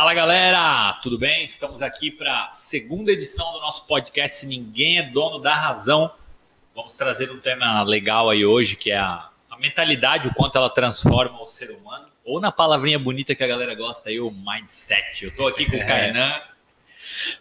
Fala galera, tudo bem? Estamos aqui para a segunda edição do nosso podcast Ninguém é Dono da Razão. Vamos trazer um tema legal aí hoje que é a, a mentalidade, o quanto ela transforma o ser humano. Ou na palavrinha bonita que a galera gosta aí, o mindset. Eu estou aqui com o Kainan.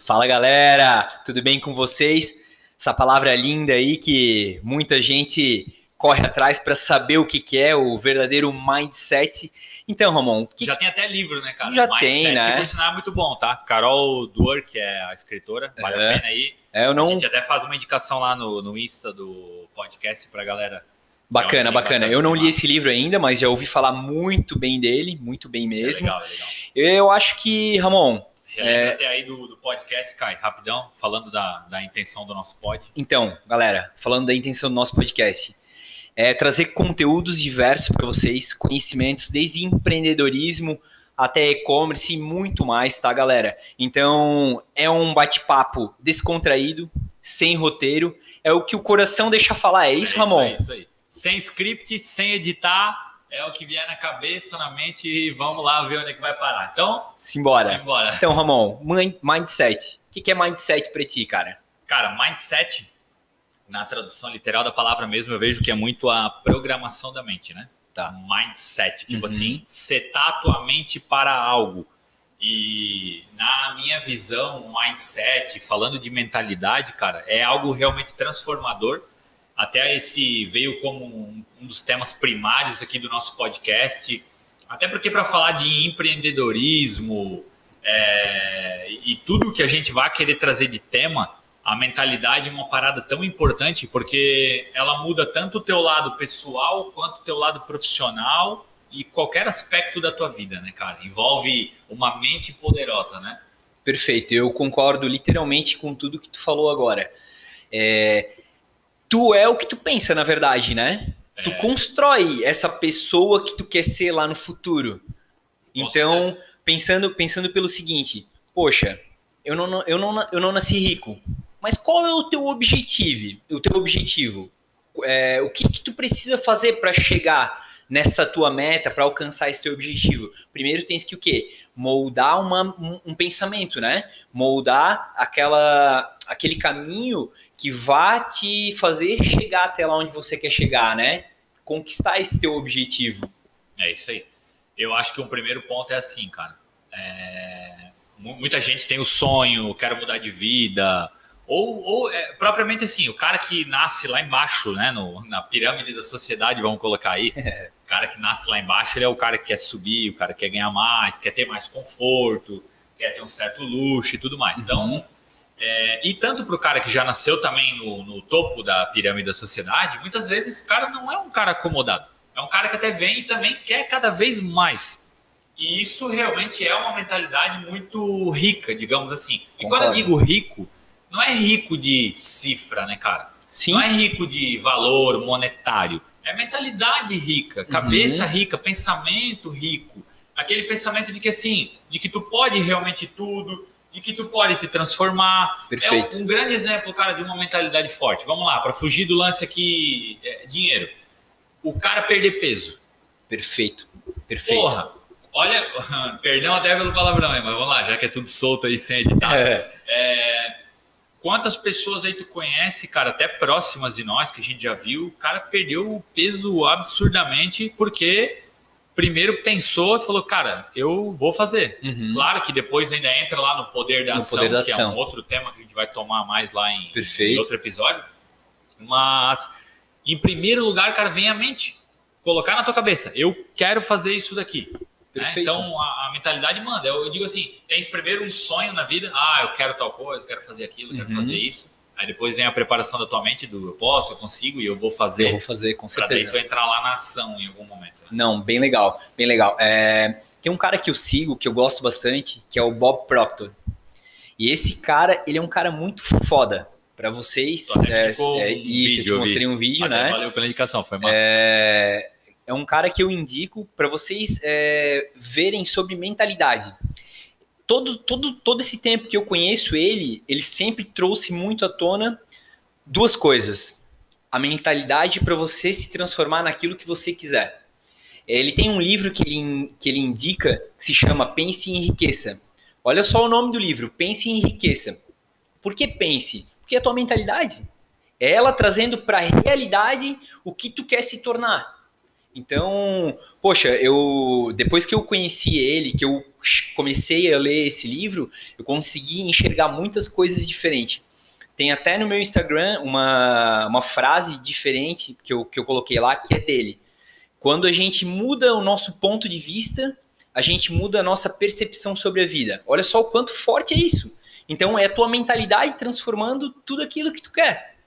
Fala galera, tudo bem com vocês? Essa palavra linda aí que muita gente corre atrás para saber o que, que é o verdadeiro mindset. Então, Ramon, que... já tem até livro, né, cara? Já Mindset, tem, né? Que por sinal é muito bom, tá? Carol Duer, que é a escritora, vale é. a pena aí. É, eu não... A gente até faz uma indicação lá no, no Insta do podcast pra galera. Bacana, bacana. Eu não li esse livro ainda, mas já ouvi falar muito bem dele, muito bem mesmo. É legal, é legal. Eu acho que, Ramon, Relembra é... até aí do, do, podcast, Kai, rapidão, falando da, da intenção do nosso pod. Então, galera, falando da intenção do nosso podcast é, trazer conteúdos diversos para vocês, conhecimentos desde empreendedorismo até e-commerce e muito mais, tá, galera? Então, é um bate-papo descontraído, sem roteiro, é o que o coração deixa falar, é isso, é Ramon? Isso aí, isso aí. Sem script, sem editar, é o que vier na cabeça, na mente e vamos lá ver onde é que vai parar. Então, simbora. simbora. Então, Ramon, mindset. O que é mindset para ti, cara? Cara, mindset na tradução literal da palavra mesmo, eu vejo que é muito a programação da mente, né? Tá. Mindset, tipo uhum. assim, setar a tua mente para algo. E na minha visão, mindset, falando de mentalidade, cara, é algo realmente transformador. Até esse veio como um, um dos temas primários aqui do nosso podcast. Até porque para falar de empreendedorismo é, e tudo que a gente vai querer trazer de tema, a mentalidade é uma parada tão importante porque ela muda tanto o teu lado pessoal quanto o teu lado profissional e qualquer aspecto da tua vida, né, cara? Envolve uma mente poderosa, né? Perfeito, eu concordo literalmente com tudo que tu falou agora. É, tu é o que tu pensa, na verdade, né? É. Tu constrói essa pessoa que tu quer ser lá no futuro. Então, pensando, pensando pelo seguinte, poxa, eu não, eu, não, eu não nasci rico, mas qual é o teu objetivo? O teu objetivo? É, o que, que tu precisa fazer para chegar nessa tua meta, para alcançar esse teu objetivo? Primeiro tens que o quê? Moldar uma, um, um pensamento, né? Moldar aquela, aquele caminho que vai te fazer chegar até lá onde você quer chegar, né? Conquistar esse teu objetivo. É isso aí. Eu acho que um primeiro ponto é assim, cara. É... Muita gente tem o sonho, quero mudar de vida, ou, ou é, propriamente assim, o cara que nasce lá embaixo, né, no, na pirâmide da sociedade, vamos colocar aí. O cara que nasce lá embaixo, ele é o cara que quer subir, o cara que quer ganhar mais, quer ter mais conforto, quer ter um certo luxo e tudo mais. Então, uhum. é, e tanto para o cara que já nasceu também no, no topo da pirâmide da sociedade, muitas vezes esse cara não é um cara acomodado. É um cara que até vem e também quer cada vez mais. E isso realmente é uma mentalidade muito rica, digamos assim. E Concordo. quando eu digo rico, não é rico de cifra, né, cara? Sim. Não é rico de valor monetário. É mentalidade rica, cabeça uhum. rica, pensamento rico. Aquele pensamento de que assim, de que tu pode realmente tudo, de que tu pode te transformar. Perfeito. É um, um grande exemplo, cara, de uma mentalidade forte. Vamos lá, para fugir do lance aqui, é, dinheiro. O cara perder peso. Perfeito. Perfeito. Porra, olha, perdão até pelo palavrão, mas vamos lá, já que é tudo solto aí sem editar. É. é Quantas pessoas aí tu conhece, cara, até próximas de nós, que a gente já viu, o cara perdeu o peso absurdamente porque primeiro pensou e falou, cara, eu vou fazer. Uhum. Claro que depois ainda entra lá no poder da, no ação, poder da que ação. é um outro tema que a gente vai tomar mais lá em, em outro episódio. Mas, em primeiro lugar, cara, vem a mente. Colocar na tua cabeça, eu quero fazer isso daqui. Né? Então a, a, mentalidade manda. Eu, eu, digo assim: tens primeiro um sonho na vida, ah, eu quero tal coisa, eu quero fazer aquilo, eu quero uhum. fazer isso. Aí depois vem a preparação da tua mente do eu posso, eu consigo e eu vou fazer. Eu vou fazer, com certeza. Pra daí tu entrar lá na ação em algum momento. Né? Não, bem legal, bem legal. É, tem um cara que eu sigo, que eu gosto bastante, que é o Bob Proctor. E esse cara, ele é um cara muito foda. Para vocês, é, um é, isso, vídeo, eu te mostrei um vídeo, Até né? Valeu pela indicação, foi massa. É, é um cara que eu indico para vocês é, verem sobre mentalidade. Todo, todo, todo esse tempo que eu conheço ele, ele sempre trouxe muito à tona duas coisas. A mentalidade para você se transformar naquilo que você quiser. Ele tem um livro que ele, que ele indica que se chama Pense em Riqueza. Olha só o nome do livro, Pense e Enriqueça. Por que pense? Porque é a tua mentalidade. É ela trazendo para a realidade o que tu quer se tornar. Então, poxa, eu depois que eu conheci ele, que eu comecei a ler esse livro, eu consegui enxergar muitas coisas diferentes. Tem até no meu Instagram uma, uma frase diferente que eu, que eu coloquei lá, que é dele. Quando a gente muda o nosso ponto de vista, a gente muda a nossa percepção sobre a vida. Olha só o quanto forte é isso. Então é a tua mentalidade transformando tudo aquilo que tu quer.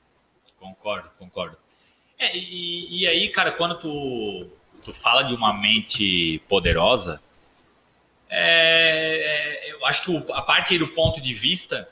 Concordo, concordo. É, e, e, aí, cara, quando tu, tu fala de uma mente poderosa, é, é eu acho que a parte do ponto de vista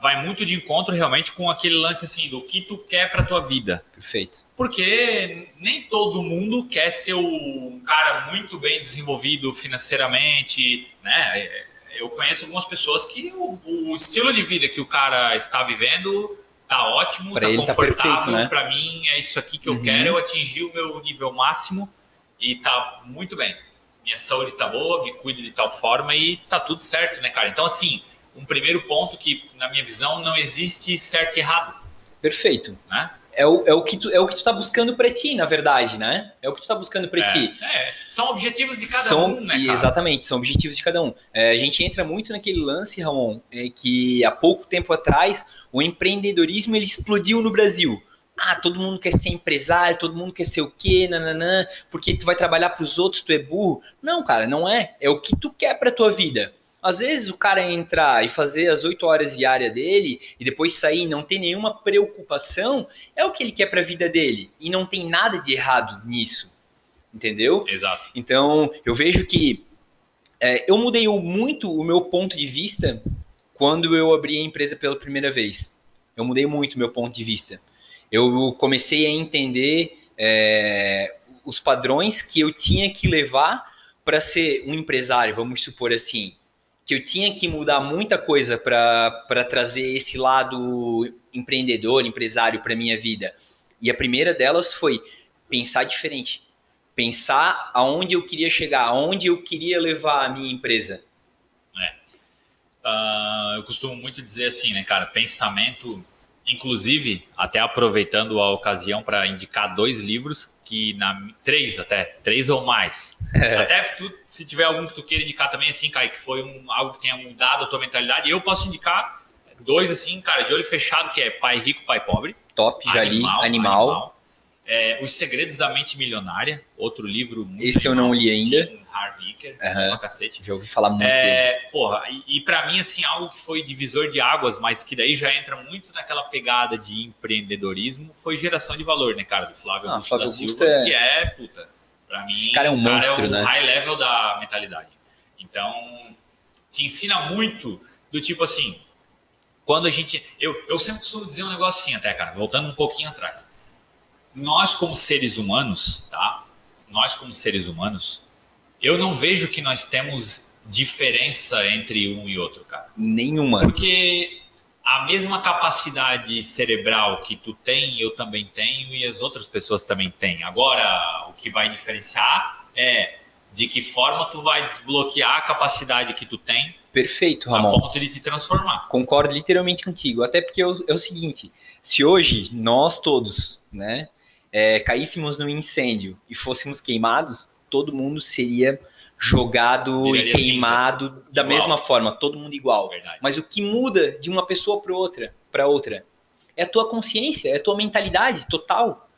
vai muito de encontro realmente com aquele lance assim do que tu quer para tua vida. Perfeito. Porque nem todo mundo quer ser um cara muito bem desenvolvido financeiramente, né? Eu conheço algumas pessoas que o, o estilo de vida que o cara está vivendo tá ótimo, pra tá confortável. Tá né? Para mim é isso aqui que eu uhum. quero. Eu atingi o meu nível máximo e tá muito bem. Minha saúde tá boa, me cuido de tal forma e tá tudo certo, né, cara? Então assim um primeiro ponto que, na minha visão, não existe certo e errado. Perfeito. Né? É o, é, o que tu, é o que tu tá buscando para ti, na verdade, né? É o que tu tá buscando para é, ti. É, são objetivos de cada são, um, né, cara? Exatamente, são objetivos de cada um. É, a gente entra muito naquele lance, Ramon, é que há pouco tempo atrás o empreendedorismo ele explodiu no Brasil. Ah, todo mundo quer ser empresário, todo mundo quer ser o quê, nananã, porque tu vai trabalhar para os outros, tu é burro. Não, cara, não é. É o que tu quer para tua vida. Às vezes o cara entrar e fazer as oito horas diárias dele e depois sair e não ter nenhuma preocupação, é o que ele quer para a vida dele. E não tem nada de errado nisso. Entendeu? Exato. Então, eu vejo que é, eu mudei muito o meu ponto de vista quando eu abri a empresa pela primeira vez. Eu mudei muito o meu ponto de vista. Eu comecei a entender é, os padrões que eu tinha que levar para ser um empresário, vamos supor assim que eu tinha que mudar muita coisa para trazer esse lado empreendedor, empresário para minha vida. E a primeira delas foi pensar diferente. Pensar aonde eu queria chegar, aonde eu queria levar a minha empresa. É. Uh, eu costumo muito dizer assim, né, cara? Pensamento Inclusive, até aproveitando a ocasião para indicar dois livros que na três até, três ou mais. É. Até tu, se tiver algum que tu queira indicar também assim, cara, que foi um, algo que tenha mudado a tua mentalidade, eu posso indicar dois assim, cara, de olho fechado, que é Pai Rico, Pai Pobre. Top, já li, animal. animal. É, Os Segredos da Mente Milionária, outro livro muito Esse eu não li ainda. Harvey uhum. uma cacete. Já ouvi falar muito. É, porra, e, e para mim, assim, algo que foi divisor de águas, mas que daí já entra muito naquela pegada de empreendedorismo, foi geração de valor, né, cara? Do Flávio ah, Augusto Flávio da Silva, é... que é, puta, pra mim, Esse cara é um monstro, é um né? high level da mentalidade. Então, te ensina muito do tipo assim, quando a gente. Eu, eu sempre costumo dizer um negócio assim, até, cara, voltando um pouquinho atrás. Nós, como seres humanos, tá? Nós, como seres humanos, eu não vejo que nós temos diferença entre um e outro, cara. Nenhuma. Porque a mesma capacidade cerebral que tu tem, eu também tenho e as outras pessoas também têm. Agora, o que vai diferenciar é de que forma tu vai desbloquear a capacidade que tu tem. Perfeito, Ramon. A ponto de te transformar. Concordo literalmente contigo. Até porque é o seguinte: se hoje nós todos, né, é, caíssemos no incêndio e fôssemos queimados, todo mundo seria jogado Viraria e queimado cinza. da igual. mesma forma, todo mundo igual. Verdade. Mas o que muda de uma pessoa para outra, para outra, é a tua consciência, é a tua mentalidade total.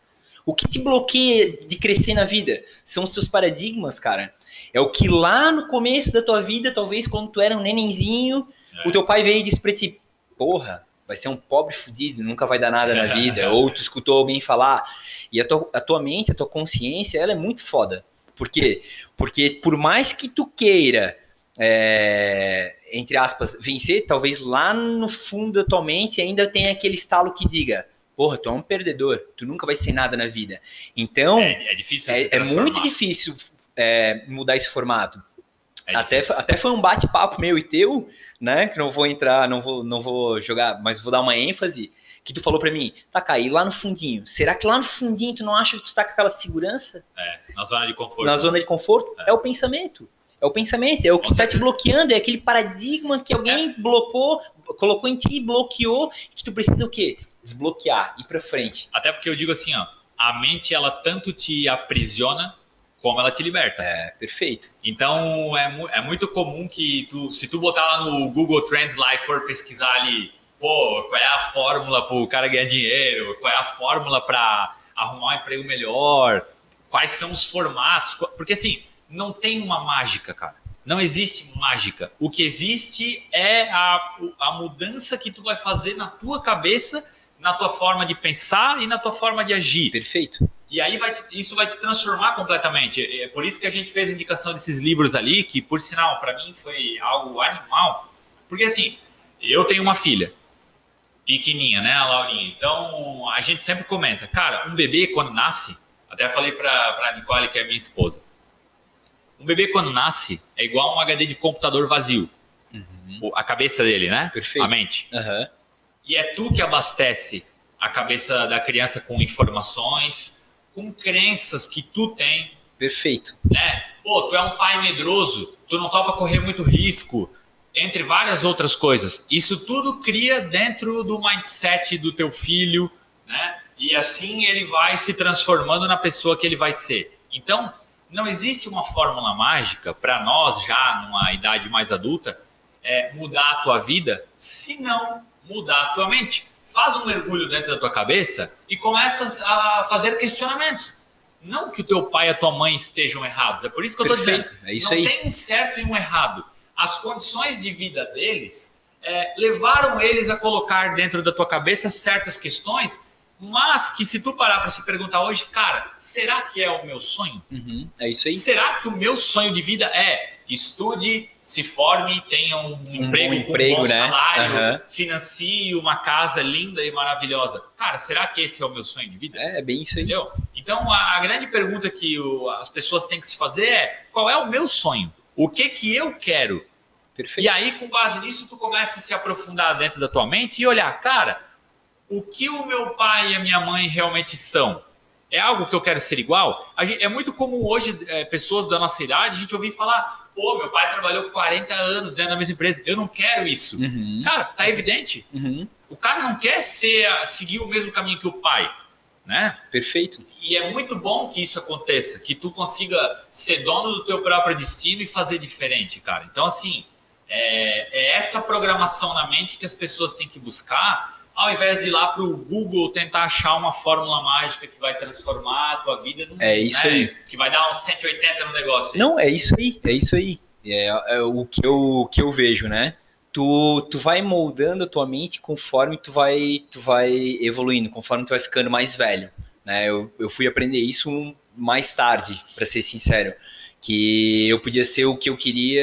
O que te bloqueia de crescer na vida são os teus paradigmas, cara. É o que lá no começo da tua vida, talvez quando tu era um nenenzinho, é. o teu pai veio e disse pra ti: Porra, vai ser um pobre fudido, nunca vai dar nada na vida. Ou tu escutou alguém falar. E a tua, a tua mente, a tua consciência, ela é muito foda. Por quê? Porque por mais que tu queira, é, entre aspas, vencer, talvez lá no fundo da tua mente ainda tenha aquele estalo que diga, porra, tu é um perdedor, tu nunca vai ser nada na vida. Então, é, é difícil. É, é muito difícil é, mudar esse formato. É até, até foi um bate-papo meu e teu, né? Que não vou entrar, não vou, não vou jogar, mas vou dar uma ênfase que tu falou para mim, tá, Caí, lá no fundinho, será que lá no fundinho tu não acha que tu tá com aquela segurança? É, na zona de conforto. Na zona de conforto? É, é o pensamento. É o pensamento, é o que está te bloqueando, é aquele paradigma que alguém é. blocou, colocou em ti, bloqueou, que tu precisa o quê? Desbloquear, ir para frente. Até porque eu digo assim, ó, a mente ela tanto te aprisiona como ela te liberta. É, perfeito. Então é, é muito comum que tu, se tu botar lá no Google Trends lá e for pesquisar ali, pô, qual é a fórmula para o cara ganhar dinheiro, qual é a fórmula para arrumar um emprego melhor, quais são os formatos, porque assim, não tem uma mágica, cara. Não existe mágica. O que existe é a, a mudança que tu vai fazer na tua cabeça, na tua forma de pensar e na tua forma de agir. Perfeito. E aí vai te, isso vai te transformar completamente. É por isso que a gente fez a indicação desses livros ali, que por sinal, para mim foi algo animal. Porque assim, eu tenho uma filha, pequenininha, né, a Laurinha. Então a gente sempre comenta, cara, um bebê quando nasce, até falei para a Nicole, que é minha esposa, um bebê quando nasce é igual um HD de computador vazio. Uhum. A cabeça dele, né? Perfeito. A mente. Uhum. E é tu que abastece a cabeça da criança com informações, com crenças que tu tem. Perfeito. Né? Pô, tu é um pai medroso, tu não topa correr muito risco, entre várias outras coisas. Isso tudo cria dentro do mindset do teu filho, né? E assim ele vai se transformando na pessoa que ele vai ser. Então, não existe uma fórmula mágica para nós, já numa idade mais adulta, é, mudar a tua vida, se não mudar a tua mente faz um mergulho dentro da tua cabeça e começa a fazer questionamentos. Não que o teu pai e a tua mãe estejam errados, é por isso que eu estou dizendo. É isso não aí. tem um certo e um errado. As condições de vida deles é, levaram eles a colocar dentro da tua cabeça certas questões, mas que se tu parar para se perguntar hoje, cara, será que é o meu sonho? Uhum, é isso aí. Será que o meu sonho de vida é estude, se forme, tenha um, um emprego, emprego, com um bom né? salário, uhum. financie uma casa linda e maravilhosa. Cara, será que esse é o meu sonho de vida? É, é bem isso aí. Entendeu? Então, a, a grande pergunta que o, as pessoas têm que se fazer é: qual é o meu sonho? O que que eu quero? Perfeito. E aí, com base nisso, tu começa a se aprofundar dentro da tua mente e olhar, cara, o que o meu pai e a minha mãe realmente são? É algo que eu quero ser igual? Gente, é muito comum hoje, é, pessoas da nossa idade, a gente ouvir falar, pô, meu pai trabalhou 40 anos dentro da mesma empresa, eu não quero isso. Uhum. Cara, tá evidente. Uhum. O cara não quer ser, seguir o mesmo caminho que o pai, né? Perfeito. E é muito bom que isso aconteça, que tu consiga ser dono do teu próprio destino e fazer diferente, cara. Então, assim, é, é essa programação na mente que as pessoas têm que buscar ao invés de ir lá para o Google tentar achar uma fórmula mágica que vai transformar a tua vida num, é isso né, aí. que vai dar uns 180 no negócio. Não, é isso aí, é isso aí. É, é, o que eu, que eu vejo, né? Tu, tu vai moldando a tua mente conforme tu vai, tu vai evoluindo, conforme tu vai ficando mais velho. Né? Eu, eu fui aprender isso mais tarde, para ser sincero. Que eu podia ser o que eu queria.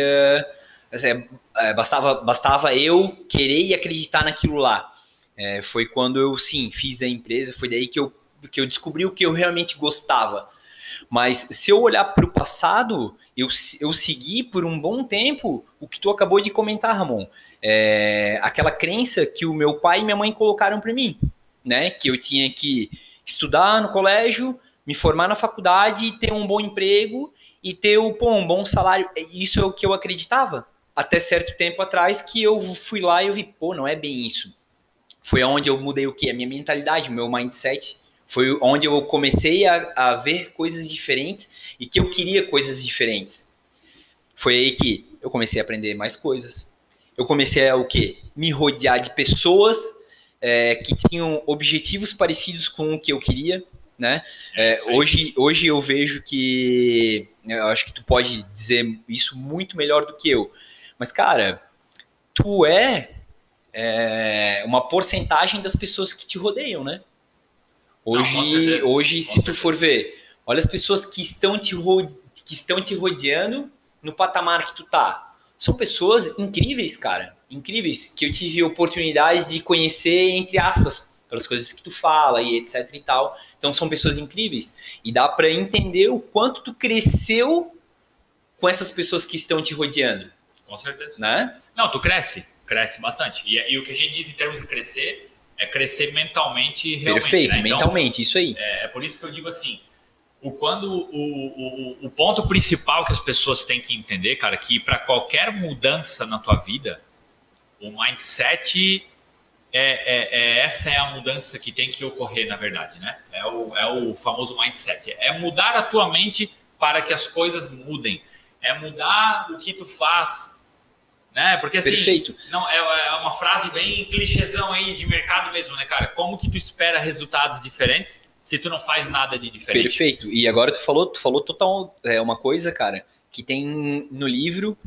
É, é, bastava, bastava eu querer e acreditar naquilo lá. É, foi quando eu, sim, fiz a empresa, foi daí que eu, que eu descobri o que eu realmente gostava. Mas se eu olhar para o passado, eu, eu segui por um bom tempo o que tu acabou de comentar, Ramon. É, aquela crença que o meu pai e minha mãe colocaram para mim, né? Que eu tinha que estudar no colégio, me formar na faculdade, ter um bom emprego e ter pô, um bom salário. Isso é o que eu acreditava. Até certo tempo atrás que eu fui lá e eu vi, pô, não é bem isso foi onde eu mudei o que? A minha mentalidade, o meu mindset. Foi onde eu comecei a, a ver coisas diferentes e que eu queria coisas diferentes. Foi aí que eu comecei a aprender mais coisas. Eu comecei a o quê? Me rodear de pessoas é, que tinham objetivos parecidos com o que eu queria, né? É, hoje, hoje eu vejo que eu acho que tu pode dizer isso muito melhor do que eu. Mas cara, tu é é, uma porcentagem das pessoas que te rodeiam, né? Hoje, Não, hoje se tu for ver, olha as pessoas que estão te que estão te rodeando no patamar que tu tá. São pessoas incríveis, cara, incríveis que eu tive oportunidade de conhecer entre aspas pelas coisas que tu fala e etc e tal. Então são pessoas incríveis e dá para entender o quanto tu cresceu com essas pessoas que estão te rodeando. Com certeza. Né? Não, tu cresce cresce bastante. E, e, o que a gente diz em termos de crescer é crescer mentalmente realmente. Perfeito, né? então, mentalmente, isso aí. É, é, por isso que eu digo assim: o quando o, o, o ponto principal que as pessoas têm que entender, cara, que para qualquer mudança na tua vida, o mindset é, é, é, essa é a mudança que tem que ocorrer, na verdade, né? É o, é o famoso mindset. É mudar a tua mente para que as coisas mudem. É mudar o que tu faz, né? Porque assim, Perfeito. não é, é uma frase bem clichêzão aí de mercado mesmo, né, cara? Como que tu espera resultados diferentes se tu não faz nada de diferente? Perfeito. E agora tu falou, tu falou total é uma coisa, cara, que tem no livro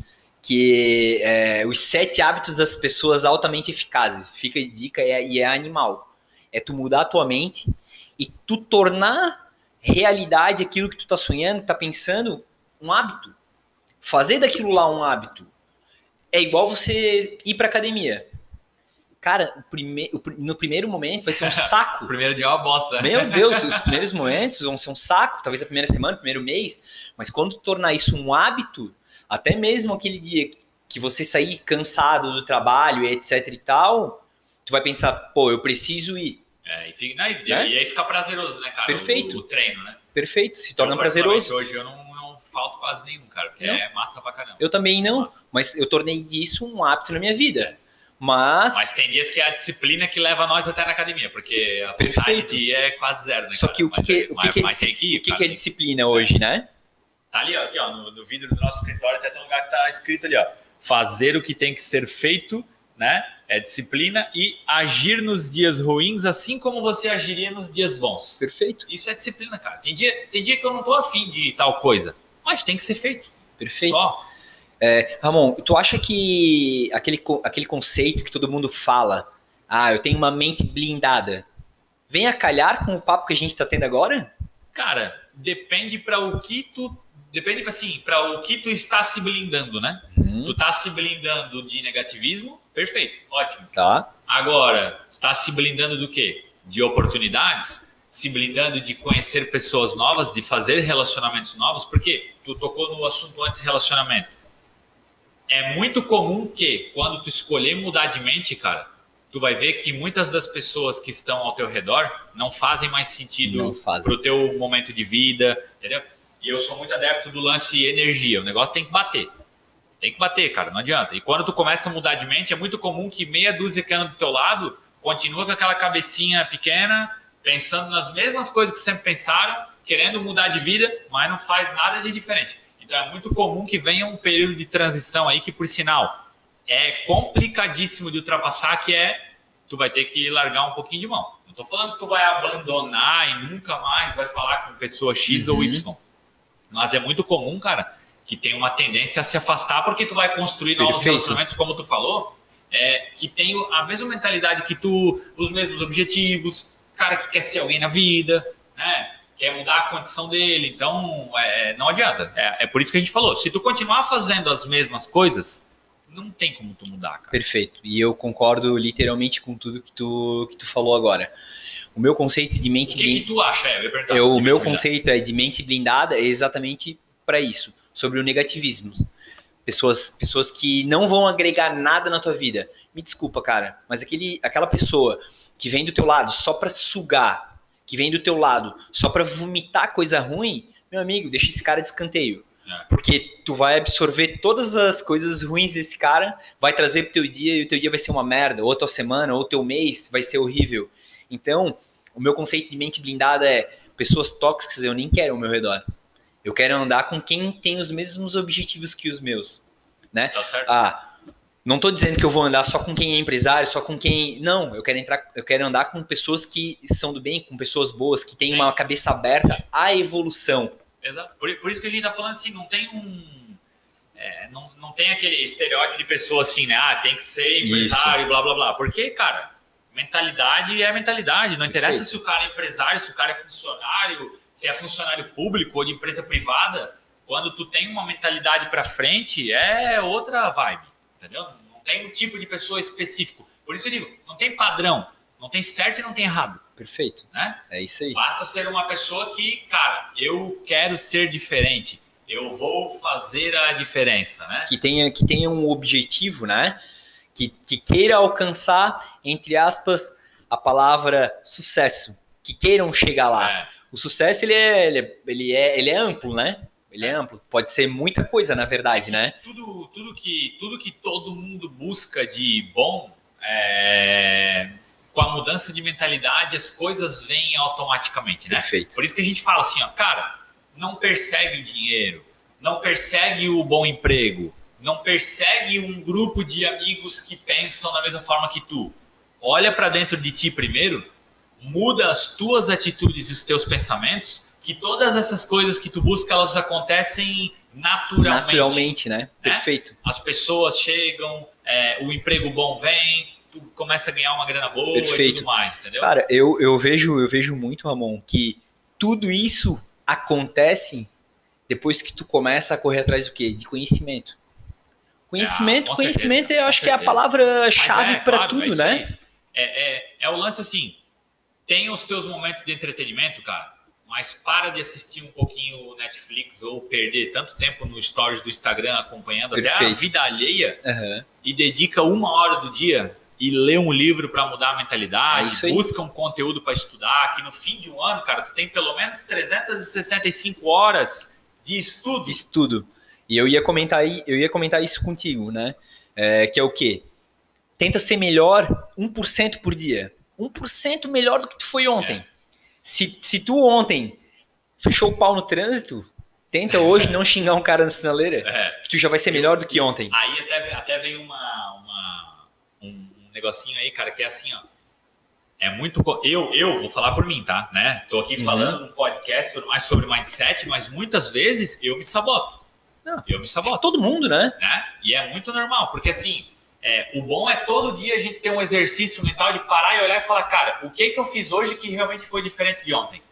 que é os sete hábitos das pessoas altamente eficazes. Fica de dica e é, e é animal. É tu mudar a tua mente e tu tornar realidade aquilo que tu tá sonhando, tá pensando, um hábito. Fazer daquilo lá um hábito é igual você ir pra academia. Cara, prime... no primeiro momento vai ser um saco. o primeiro dia é uma bosta. Meu Deus, os primeiros momentos vão ser um saco, talvez a primeira semana, o primeiro mês. Mas quando tornar isso um hábito, até mesmo aquele dia que você sair cansado do trabalho, etc e tal, tu vai pensar, pô, eu preciso ir. É, e, fica, não, e, né? e aí fica prazeroso, né, cara? Perfeito. O, o treino, né? Perfeito, se torna eu, prazeroso. Hoje eu não falta quase nenhum, cara, porque não. é massa pra caramba. Eu também não, massa. mas eu tornei disso um hábito na minha vida. Mas... mas tem dias que é a disciplina que leva nós até na academia, porque a vontade Perfeito. de ir é quase zero, né? Só que o que, que, o que, que, é, que, que, que é disciplina hoje, né? Tá ali, ó, aqui, ó, no, no vidro do nosso escritório tem até um lugar que tá escrito ali, ó. Fazer o que tem que ser feito, né? É disciplina e agir nos dias ruins, assim como você agiria nos dias bons. Perfeito. Isso é disciplina, cara. Tem dia, tem dia que eu não tô afim de tal coisa mas tem que ser feito. Perfeito. Só. É, Ramon, tu acha que aquele, aquele conceito que todo mundo fala, ah, eu tenho uma mente blindada, vem a calhar com o papo que a gente está tendo agora? Cara, depende para o que tu. Depende assim, para o que tu está se blindando, né? Uhum. Tu está se blindando de negativismo, perfeito, ótimo. Tá. Agora, tu tá se blindando do quê? De oportunidades? Se blindando de conhecer pessoas novas, de fazer relacionamentos novos, porque tu tocou no assunto antes relacionamento. É muito comum que quando tu escolher mudar de mente, cara, tu vai ver que muitas das pessoas que estão ao teu redor não fazem mais sentido pro teu momento de vida, entendeu? E eu sou muito adepto do lance energia, o negócio tem que bater. Tem que bater, cara, não adianta. E quando tu começa a mudar de mente, é muito comum que meia dúzia que anda do teu lado continua com aquela cabecinha pequena, pensando nas mesmas coisas que sempre pensaram, querendo mudar de vida, mas não faz nada de diferente. Então é muito comum que venha um período de transição aí que, por sinal, é complicadíssimo de ultrapassar, que é tu vai ter que largar um pouquinho de mão. Não estou falando que tu vai abandonar e nunca mais vai falar com pessoa X uhum. ou Y. Mas é muito comum, cara, que tem uma tendência a se afastar porque tu vai construir novos Perfeito. relacionamentos, como tu falou, é, que tem a mesma mentalidade que tu, os mesmos objetivos, cara que quer ser alguém na vida, né? Quer mudar a condição dele. Então, é, não adianta. É, é por isso que a gente falou. Se tu continuar fazendo as mesmas coisas, não tem como tu mudar, cara. Perfeito. E eu concordo literalmente com tudo que tu, que tu falou agora. O meu conceito de mente blindada. O que, que tu acha? É, eu eu, o meu conceito é de mente blindada é exatamente para isso, sobre o negativismo. Pessoas, pessoas que não vão agregar nada na tua vida. Me desculpa, cara, mas aquele, aquela pessoa que vem do teu lado só para sugar, que vem do teu lado só para vomitar coisa ruim, meu amigo, deixa esse cara de escanteio. É. Porque tu vai absorver todas as coisas ruins desse cara, vai trazer pro teu dia e o teu dia vai ser uma merda, ou a tua semana, ou o teu mês vai ser horrível. Então, o meu conceito de mente blindada é pessoas tóxicas eu nem quero ao meu redor. Eu quero andar com quem tem os mesmos objetivos que os meus, né? Tá certo. Ah, não estou dizendo que eu vou andar só com quem é empresário, só com quem. Não, eu quero entrar, eu quero andar com pessoas que são do bem, com pessoas boas, que têm Sim. uma cabeça aberta à evolução. Exato. Por, por isso que a gente está falando assim, não tem um. É, não, não tem aquele estereótipo de pessoa assim, né? Ah, tem que ser empresário, isso. blá blá blá. Porque, cara, mentalidade é mentalidade. Não interessa Perfeito. se o cara é empresário, se o cara é funcionário, se é funcionário público ou de empresa privada. Quando tu tem uma mentalidade para frente, é outra vibe entendeu? Não tem um tipo de pessoa específico. Por isso que eu digo, não tem padrão, não tem certo e não tem errado. Perfeito. Né? É isso aí. Basta ser uma pessoa que, cara, eu quero ser diferente. Eu vou fazer a diferença, né? Que tenha, que tenha um objetivo, né? Que, que queira alcançar, entre aspas, a palavra sucesso. Que queiram chegar lá. É. O sucesso, ele é, ele é, ele é, ele é amplo, né? Ele é amplo. Pode ser muita coisa, na verdade, né? Tudo, tudo, que, tudo que todo mundo busca de bom, é... com a mudança de mentalidade, as coisas vêm automaticamente, né? Perfeito. Por isso que a gente fala assim, ó, cara, não persegue o dinheiro, não persegue o bom emprego, não persegue um grupo de amigos que pensam da mesma forma que tu. Olha para dentro de ti primeiro, muda as tuas atitudes e os teus pensamentos que todas essas coisas que tu busca, elas acontecem naturalmente. Naturalmente, né? né? Perfeito. As pessoas chegam, é, o emprego bom vem, tu começa a ganhar uma grana boa Perfeito. e tudo mais, entendeu? Cara, eu, eu, vejo, eu vejo muito, Ramon, que tudo isso acontece depois que tu começa a correr atrás do quê? De conhecimento. Conhecimento, ah, conhecimento certeza, eu acho que é a palavra-chave é, para claro, tudo, é né? É, é, é o lance assim, tem os teus momentos de entretenimento, cara, mas para de assistir um pouquinho o Netflix ou perder tanto tempo no stories do Instagram acompanhando Perfeito. até a vida alheia uhum. e dedica uma hora do dia e lê um livro para mudar a mentalidade, é busca um conteúdo para estudar, que no fim de um ano, cara, tu tem pelo menos 365 horas de estudo. De estudo. E eu ia comentar eu ia comentar isso contigo, né? É, que é o quê? Tenta ser melhor 1% por dia. 1% melhor do que tu foi ontem. É. Se, se tu ontem fechou o pau no trânsito, tenta hoje não xingar um cara na sinaleira, é. que tu já vai ser melhor do que ontem. Aí até, até vem uma, uma, um negocinho aí, cara, que é assim, ó. É muito. Eu, eu vou falar por mim, tá? Né? Tô aqui uhum. falando no podcast tudo mais sobre mindset, mas muitas vezes eu me saboto. Não. Eu me saboto. Todo mundo, né? né? E é muito normal, porque assim, é, o bom é todo dia a gente ter um exercício mental de parar e olhar e falar, cara, o que, que eu fiz hoje que realmente foi diferente de ontem?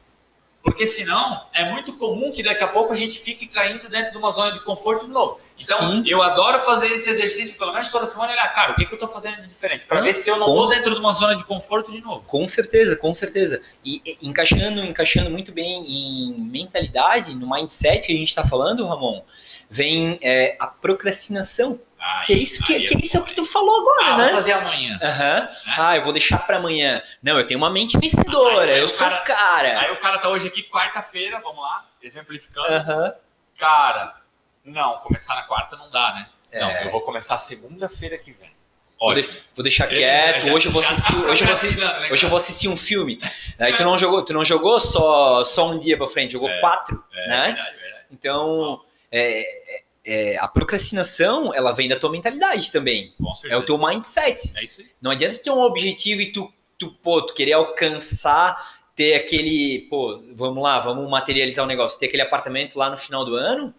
Porque senão é muito comum que daqui a pouco a gente fique caindo dentro de uma zona de conforto de novo. Então, Sim. eu adoro fazer esse exercício, pelo menos toda semana, olhar, cara, o que, que eu estou fazendo de diferente? Para ver se eu não estou dentro de uma zona de conforto de novo. Com certeza, com certeza. E, e encaixando, encaixando muito bem em mentalidade, no mindset que a gente está falando, Ramon, vem é, a procrastinação que é isso que, que, isso é o que tu falou agora, ah, né? Vou fazer amanhã. Uhum. Né? Ah, eu vou deixar para amanhã. Não, eu tenho uma mente vencedora, aí, aí eu sou cara, cara. Aí o cara tá hoje aqui quarta-feira, vamos lá, exemplificando. Uhum. Cara, não, começar na quarta não dá, né? É. Não, eu vou começar segunda-feira que vem. Vou, de, vou, deixar quieto. hoje eu vou assistir, tá hoje eu vou assistir, né, hoje eu vou assistir um filme. Aí tu não jogou, tu não jogou só, só um dia para frente, jogou é, quatro, é, né? Verdade, verdade. Então, é, é, a procrastinação, ela vem da tua mentalidade também. É o teu mindset. É isso aí. Não adianta ter um objetivo e tu, tu, pô, tu querer alcançar, ter aquele, pô, vamos lá, vamos materializar o um negócio, ter aquele apartamento lá no final do ano,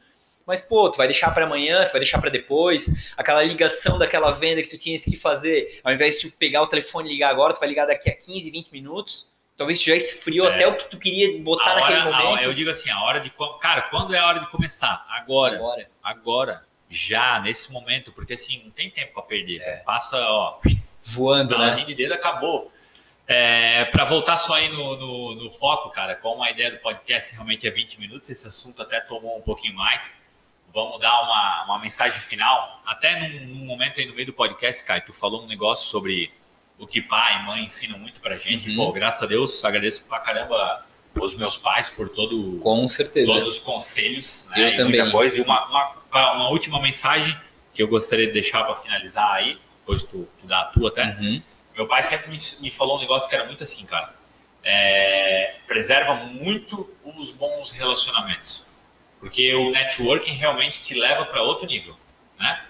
mas, pô, tu vai deixar para amanhã, tu vai deixar para depois, aquela ligação daquela venda que tu tinhas que fazer, ao invés de tu pegar o telefone e ligar agora, tu vai ligar daqui a 15, 20 minutos. Talvez tu já esfriou é. até o que tu queria botar hora, naquele momento. eu digo assim, a hora de. Cara, quando é a hora de começar? Agora. Agora. Agora. Já, nesse momento, porque assim, não tem tempo para perder. É. Passa, ó. Voando, né? de dedo acabou. É, para voltar só aí no, no, no, foco, cara, como a ideia do podcast realmente é 20 minutos, esse assunto até tomou um pouquinho mais. Vamos dar uma, uma mensagem final. Até num, num momento aí no meio do podcast, Kai, tu falou um negócio sobre o que pai e mãe ensinam muito pra gente. Uhum. Pô, graças a Deus, agradeço pra caramba os meus pais por todo, Com certeza. todos os conselhos. Né, eu e também. Muita coisa. E uma, uma, uma, última mensagem que eu gostaria de deixar para finalizar aí, depois tu, tu dá a tua até. Uhum. Meu pai sempre me, me, falou um negócio que era muito assim, cara. É, preserva muito os bons relacionamentos. Porque o networking realmente te leva para outro nível, né?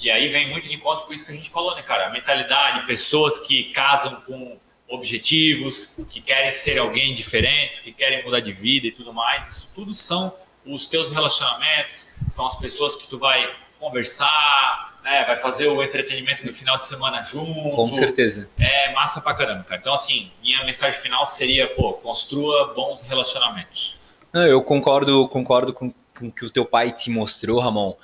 E aí vem muito de encontro com isso que a gente falou, né, cara? A mentalidade, pessoas que casam com objetivos, que querem ser alguém diferente, que querem mudar de vida e tudo mais. Isso tudo são os teus relacionamentos, são as pessoas que tu vai conversar, né? Vai fazer o entretenimento no final de semana junto. Com certeza. É massa pra caramba, cara. Então, assim, minha mensagem final seria, pô, construa bons relacionamentos. Não, eu concordo, concordo com, com o que o teu pai te mostrou, Ramon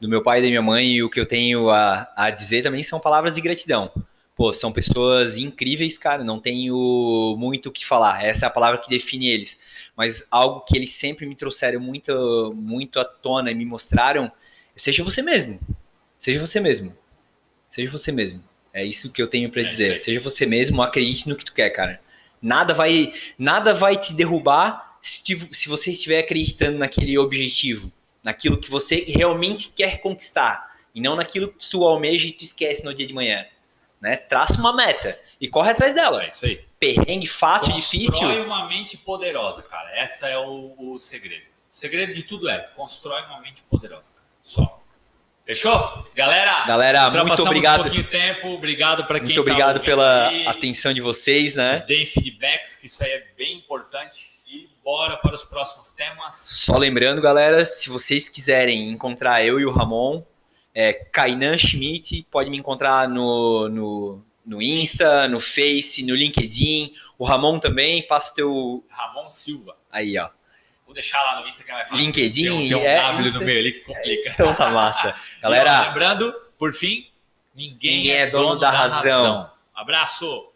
do meu pai e da minha mãe e o que eu tenho a, a dizer também são palavras de gratidão. Pô, são pessoas incríveis, cara, não tenho muito o que falar. Essa é a palavra que define eles. Mas algo que eles sempre me trouxeram muito, muito à tona e me mostraram, seja você mesmo. Seja você mesmo. Seja você mesmo. É isso que eu tenho para é dizer. Seja você mesmo, acredite no que tu quer, cara. Nada vai, nada vai te derrubar se, se você estiver acreditando naquele objetivo, naquilo que você realmente quer conquistar, e não naquilo que tu almeja e tu esquece no dia de manhã. Né? Traça uma meta e corre atrás dela. É isso aí. Perrengue fácil, constrói difícil. Constrói uma mente poderosa, cara. Essa é o, o segredo. O segredo de tudo é constrói uma mente poderosa. Só. Fechou? Galera, Galera muito obrigado. um pouquinho de tempo. Obrigado para quem Muito tá obrigado pela aí. atenção de vocês, né? Nos deem feedbacks, que isso aí é bem importante. Bora para os próximos temas. Só lembrando, galera, se vocês quiserem encontrar eu e o Ramon, é Kainan Schmidt, pode me encontrar no, no, no Insta, no Face, no LinkedIn. O Ramon também, passa teu. Ramon Silva. Aí, ó. Vou deixar lá no Insta que vai falar. LinkedIn, tem um, tem um é, W Insta. no meio ali que complica. Então tá massa. E, ó, Galera, lembrando, por fim, ninguém, Ninguém é dono da razão. Abraço!